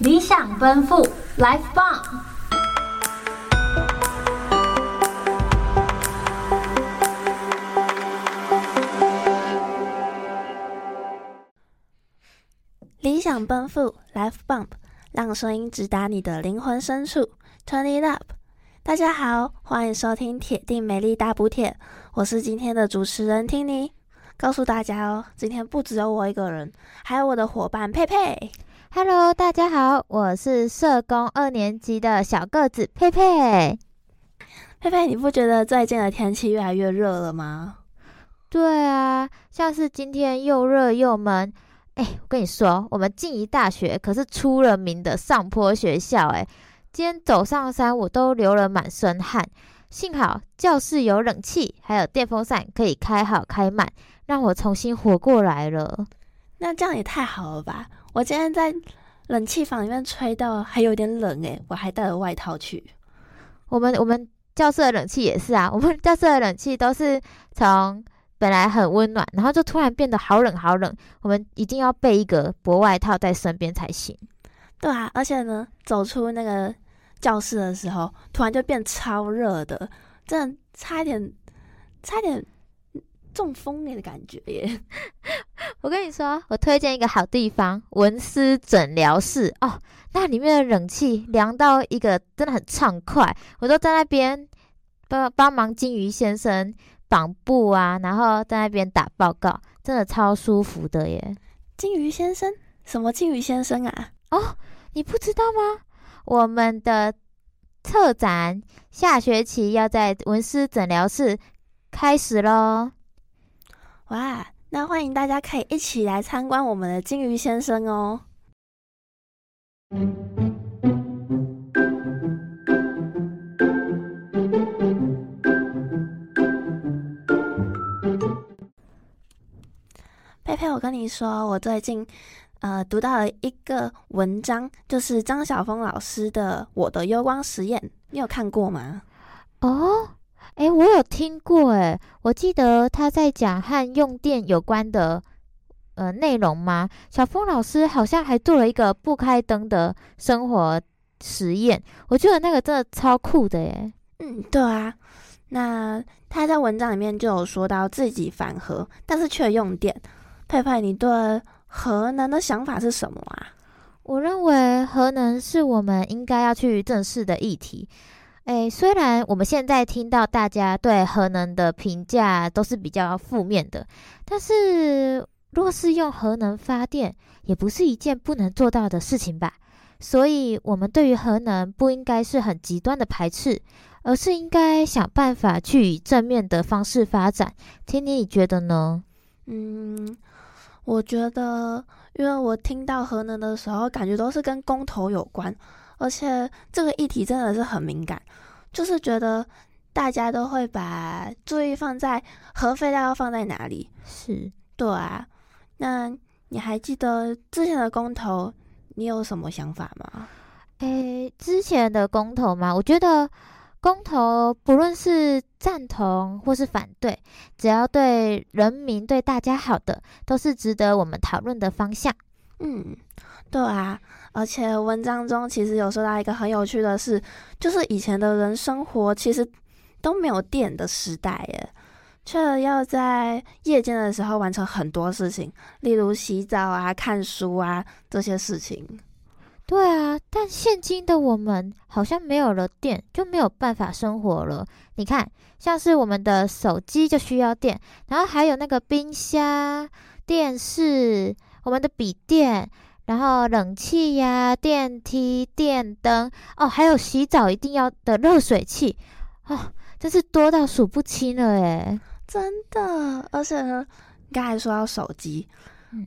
理想奔赴，Life Bomb。理想奔赴，Life Bump，让声音直达你的灵魂深处，Turn it up。大家好，欢迎收听铁定美丽大补帖，我是今天的主持人 Tinny。告诉大家哦，今天不只有我一个人，还有我的伙伴佩佩。Hello，大家好，我是社工二年级的小个子佩佩。佩佩，你不觉得最近的天气越来越热了吗？对啊，像是今天又热又闷。哎，我跟你说，我们静宜大学可是出了名的上坡学校。哎，今天走上山，我都流了满身汗。幸好教室有冷气，还有电风扇可以开好开满，让我重新活过来了。那这样也太好了吧！我今天在冷气房里面吹到还有点冷诶，我还带了外套去。我们我们教室的冷气也是啊，我们教室的冷气都是从本来很温暖，然后就突然变得好冷好冷，我们一定要备一个薄外套在身边才行。对啊，而且呢，走出那个教室的时候，突然就变超热的，真的差一点，差一点。中风那的感觉耶！我跟你说，我推荐一个好地方——文思诊疗室哦。那里面的冷气凉到一个真的很畅快，我都在那边帮帮忙金鱼先生绑布啊，然后在那边打报告，真的超舒服的耶。金鱼先生？什么金鱼先生啊？哦，你不知道吗？我们的策展下学期要在文思诊疗室开始喽。哇，那欢迎大家可以一起来参观我们的金鱼先生哦。佩佩，我跟你说，我最近呃读到了一个文章，就是张晓峰老师的《我的幽光实验》，你有看过吗？哦。诶，我有听过哎，我记得他在讲和用电有关的呃内容吗？小峰老师好像还做了一个不开灯的生活实验，我觉得那个真的超酷的耶。嗯，对啊，那他在文章里面就有说到自己反核，但是却用电。佩佩，你对核能的想法是什么啊？我认为核能是我们应该要去正视的议题。诶，虽然我们现在听到大家对核能的评价都是比较负面的，但是若是用核能发电，也不是一件不能做到的事情吧？所以，我们对于核能不应该是很极端的排斥，而是应该想办法去以正面的方式发展。听你，你觉得呢？嗯，我觉得，因为我听到核能的时候，感觉都是跟公投有关。而且这个议题真的是很敏感，就是觉得大家都会把注意放在核废料要放在哪里。是，对啊。那你还记得之前的公投，你有什么想法吗？诶，之前的公投嘛？我觉得公投不论是赞同或是反对，只要对人民、对大家好的，都是值得我们讨论的方向。嗯，对啊。而且文章中其实有说到一个很有趣的事，就是以前的人生活其实都没有电的时代耶，却要在夜间的时候完成很多事情，例如洗澡啊、看书啊这些事情。对啊，但现今的我们好像没有了电就没有办法生活了。你看，像是我们的手机就需要电，然后还有那个冰箱、电视、我们的笔电。然后冷气呀、电梯、电灯哦，还有洗澡一定要的热水器哦，真是多到数不清了诶，真的，而且呢，刚才说到手机。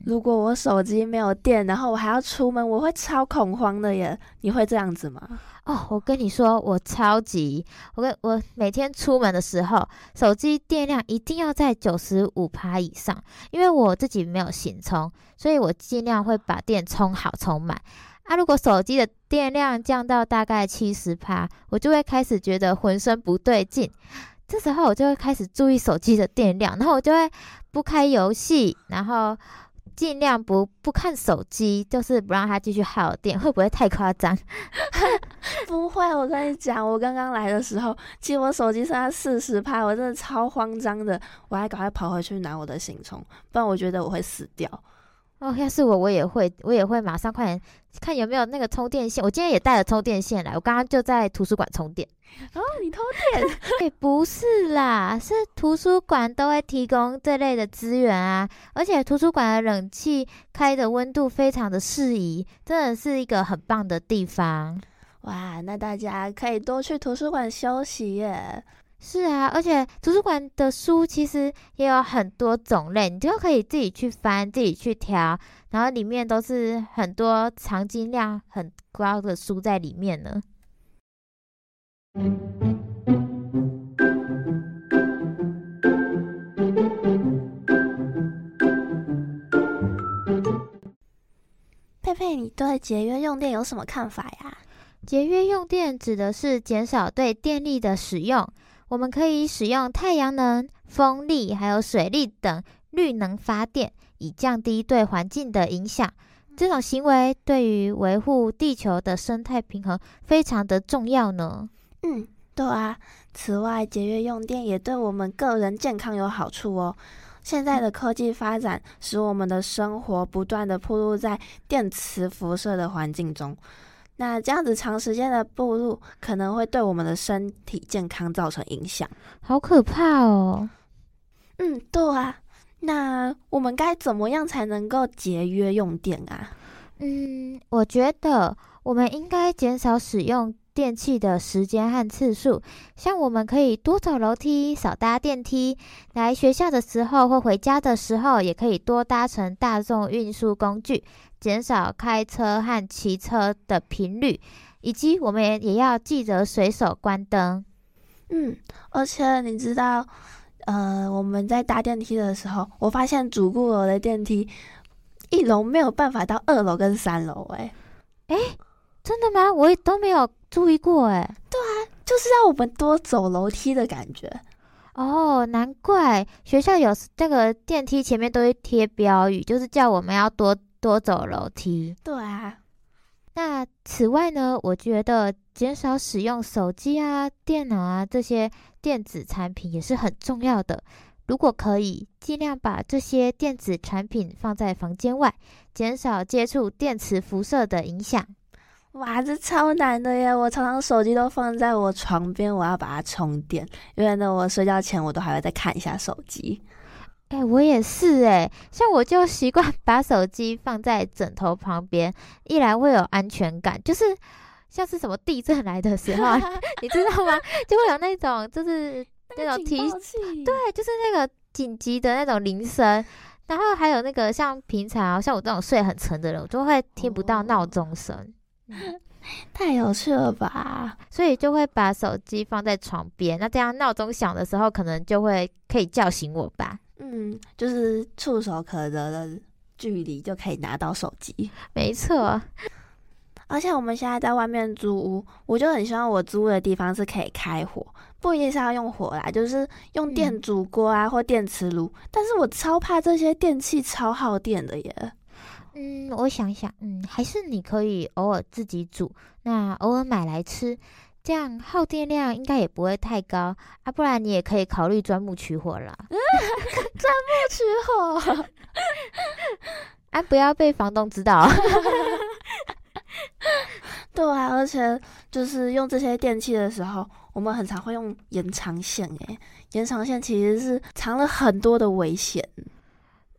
如果我手机没有电，然后我还要出门，我会超恐慌的耶。你会这样子吗？哦，我跟你说，我超级，我跟我每天出门的时候，手机电量一定要在九十五趴以上，因为我自己没有行充，所以我尽量会把电充好充满。啊，如果手机的电量降到大概七十趴，我就会开始觉得浑身不对劲，这时候我就会开始注意手机的电量，然后我就会不开游戏，然后。尽量不不看手机，就是不让他继续耗电，会不会太夸张？不会，我跟你讲，我刚刚来的时候，其实我手机剩下四十趴，我真的超慌张的，我还赶快跑回去拿我的行充，不然我觉得我会死掉。哦，要是我，我也会，我也会马上快点看有没有那个充电线。我今天也带了充电线来，我刚刚就在图书馆充电。哦，你偷电？哎、欸，不是啦，是图书馆都会提供这类的资源啊，而且图书馆的冷气开的温度非常的适宜，真的是一个很棒的地方。哇，那大家可以多去图书馆休息耶。是啊，而且图书馆的书其实也有很多种类，你就可以自己去翻，自己去挑，然后里面都是很多藏金量很高的书在里面呢。佩佩，你对节约用电有什么看法呀？节约用电指的是减少对电力的使用。我们可以使用太阳能、风力还有水力等绿能发电，以降低对环境的影响。这种行为对于维护地球的生态平衡非常的重要呢。嗯，对啊。此外，节约用电也对我们个人健康有好处哦。现在的科技发展使我们的生活不断的暴露在电磁辐射的环境中。那这样子长时间的暴露可能会对我们的身体健康造成影响，好可怕哦。嗯，对啊。那我们该怎么样才能够节约用电啊？嗯，我觉得我们应该减少使用电器的时间和次数，像我们可以多走楼梯、少搭电梯。来学校的时候或回家的时候，也可以多搭乘大众运输工具。减少开车和骑车的频率，以及我们也也要记得随手关灯。嗯，而且你知道，呃，我们在搭电梯的时候，我发现主顾楼的电梯一楼没有办法到二楼跟三楼。哎，哎，真的吗？我也都没有注意过。哎，对啊，就是让我们多走楼梯的感觉。哦，难怪学校有这个电梯前面都会贴标语，就是叫我们要多。多走楼梯。对啊，那此外呢，我觉得减少使用手机啊、电脑啊这些电子产品也是很重要的。如果可以，尽量把这些电子产品放在房间外，减少接触电磁辐射的影响。哇，这超难的耶！我常常手机都放在我床边，我要把它充电，因为呢，我睡觉前我都还会再看一下手机。哎、欸，我也是哎、欸，像我就习惯 把手机放在枕头旁边，一来会有安全感，就是像是什么地震来的时候，你知道吗？就会有那种就是那种提示，对，就是那个紧急的那种铃声，然后还有那个像平常像我这种睡很沉的人，我就会听不到闹钟声，太有趣了吧？所以就会把手机放在床边，那这样闹钟响的时候，可能就会可以叫醒我吧。嗯，就是触手可得的距离就可以拿到手机，没错。而且我们现在在外面租屋，我就很希望我租的地方是可以开火，不一定是要用火啦，就是用电煮锅啊、嗯、或电磁炉。但是我超怕这些电器超耗电的耶。嗯，我想想，嗯，还是你可以偶尔自己煮，那偶尔买来吃。这样耗电量应该也不会太高啊，不然你也可以考虑钻木取火啦。钻木取火，啊，不要被房东知道。对啊，而且就是用这些电器的时候，我们很常会用延长线。诶，延长线其实是藏了很多的危险。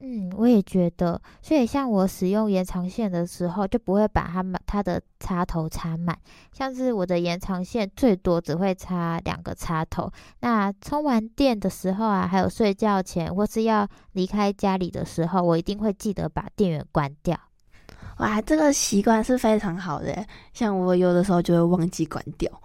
嗯，我也觉得，所以像我使用延长线的时候，就不会把它们它的插头插满。像是我的延长线最多只会插两个插头。那充完电的时候啊，还有睡觉前或是要离开家里的时候，我一定会记得把电源关掉。哇，这个习惯是非常好的。像我有的时候就会忘记关掉。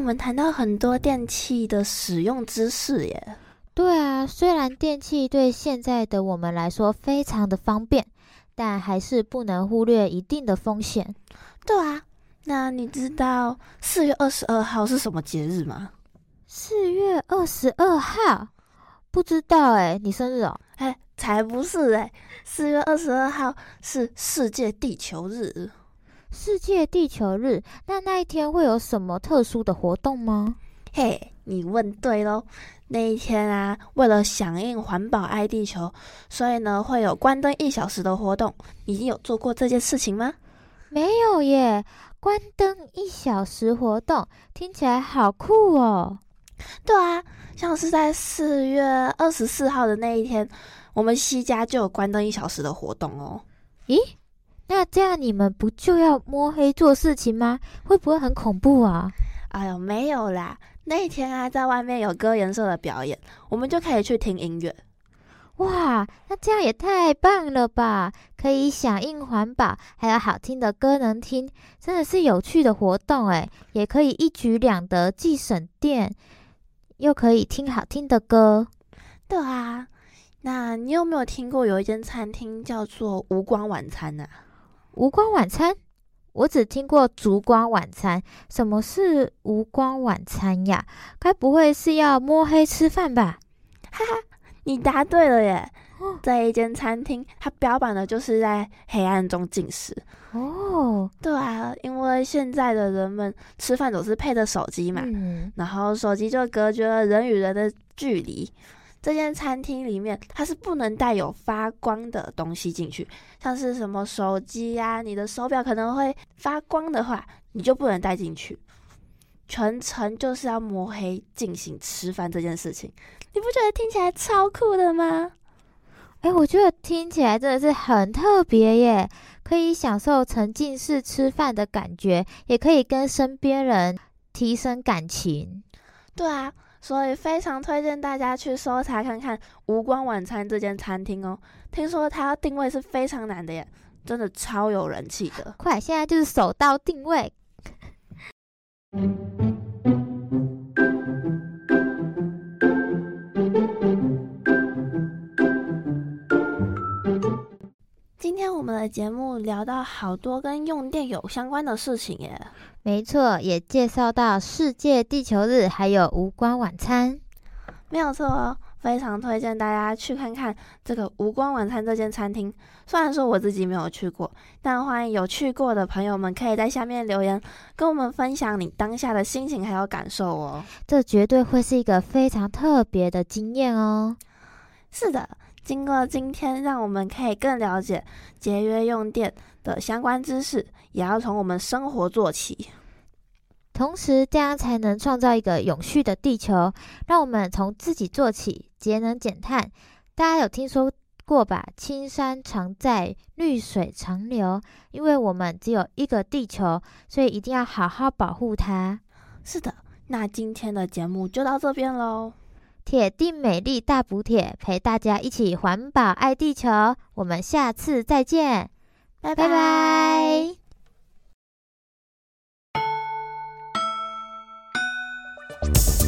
我们谈到很多电器的使用知识耶。对啊，虽然电器对现在的我们来说非常的方便，但还是不能忽略一定的风险。对啊，那你知道四月二十二号是什么节日吗？四月二十二号？不知道哎，你生日哦？哎，才不是哎，四月二十二号是世界地球日。世界地球日，那那一天会有什么特殊的活动吗？嘿，你问对喽！那一天啊，为了响应环保爱地球，所以呢会有关灯一小时的活动。你有做过这件事情吗？没有耶，关灯一小时活动听起来好酷哦。对啊，像是在四月二十四号的那一天，我们西家就有关灯一小时的活动哦。咦？那这样你们不就要摸黑做事情吗？会不会很恐怖啊？哎呦，没有啦！那一天啊，在外面有歌颜色的表演，我们就可以去听音乐。哇，那这样也太棒了吧！可以响应环保，还有好听的歌能听，真的是有趣的活动诶，也可以一举两得，既省电，又可以听好听的歌。对啊，那你有没有听过有一间餐厅叫做无光晚餐呢？无光晚餐，我只听过烛光晚餐。什么是无光晚餐呀？该不会是要摸黑吃饭吧？哈哈，你答对了耶！哦，在一间餐厅，它标榜的就是在黑暗中进食。哦，对啊，因为现在的人们吃饭总是配着手机嘛，嗯，然后手机就隔绝了人与人的距离。这间餐厅里面，它是不能带有发光的东西进去，像是什么手机呀，你的手表可能会发光的话，你就不能带进去。全程就是要摸黑进行吃饭这件事情，你不觉得听起来超酷的吗？哎，我觉得听起来真的是很特别耶，可以享受沉浸式吃饭的感觉，也可以跟身边人提升感情。对啊。所以非常推荐大家去搜查看看无光晚餐这间餐厅哦。听说它定位是非常难的耶，真的超有人气的。快，现在就是手到定位。我们的节目聊到好多跟用电有相关的事情耶。没错，也介绍到世界地球日，还有无光晚餐，没有错哦。非常推荐大家去看看这个无光晚餐这间餐厅。虽然说我自己没有去过，但欢迎有去过的朋友们可以在下面留言，跟我们分享你当下的心情还有感受哦。这绝对会是一个非常特别的经验哦。是的，经过今天，让我们可以更了解节约用电的相关知识。也要从我们生活做起，同时这样才能创造一个永续的地球。让我们从自己做起，节能减碳。大家有听说过吧？青山常在，绿水长流。因为我们只有一个地球，所以一定要好好保护它。是的，那今天的节目就到这边喽。铁定美丽大补铁，陪大家一起环保爱地球。我们下次再见，拜拜。拜拜。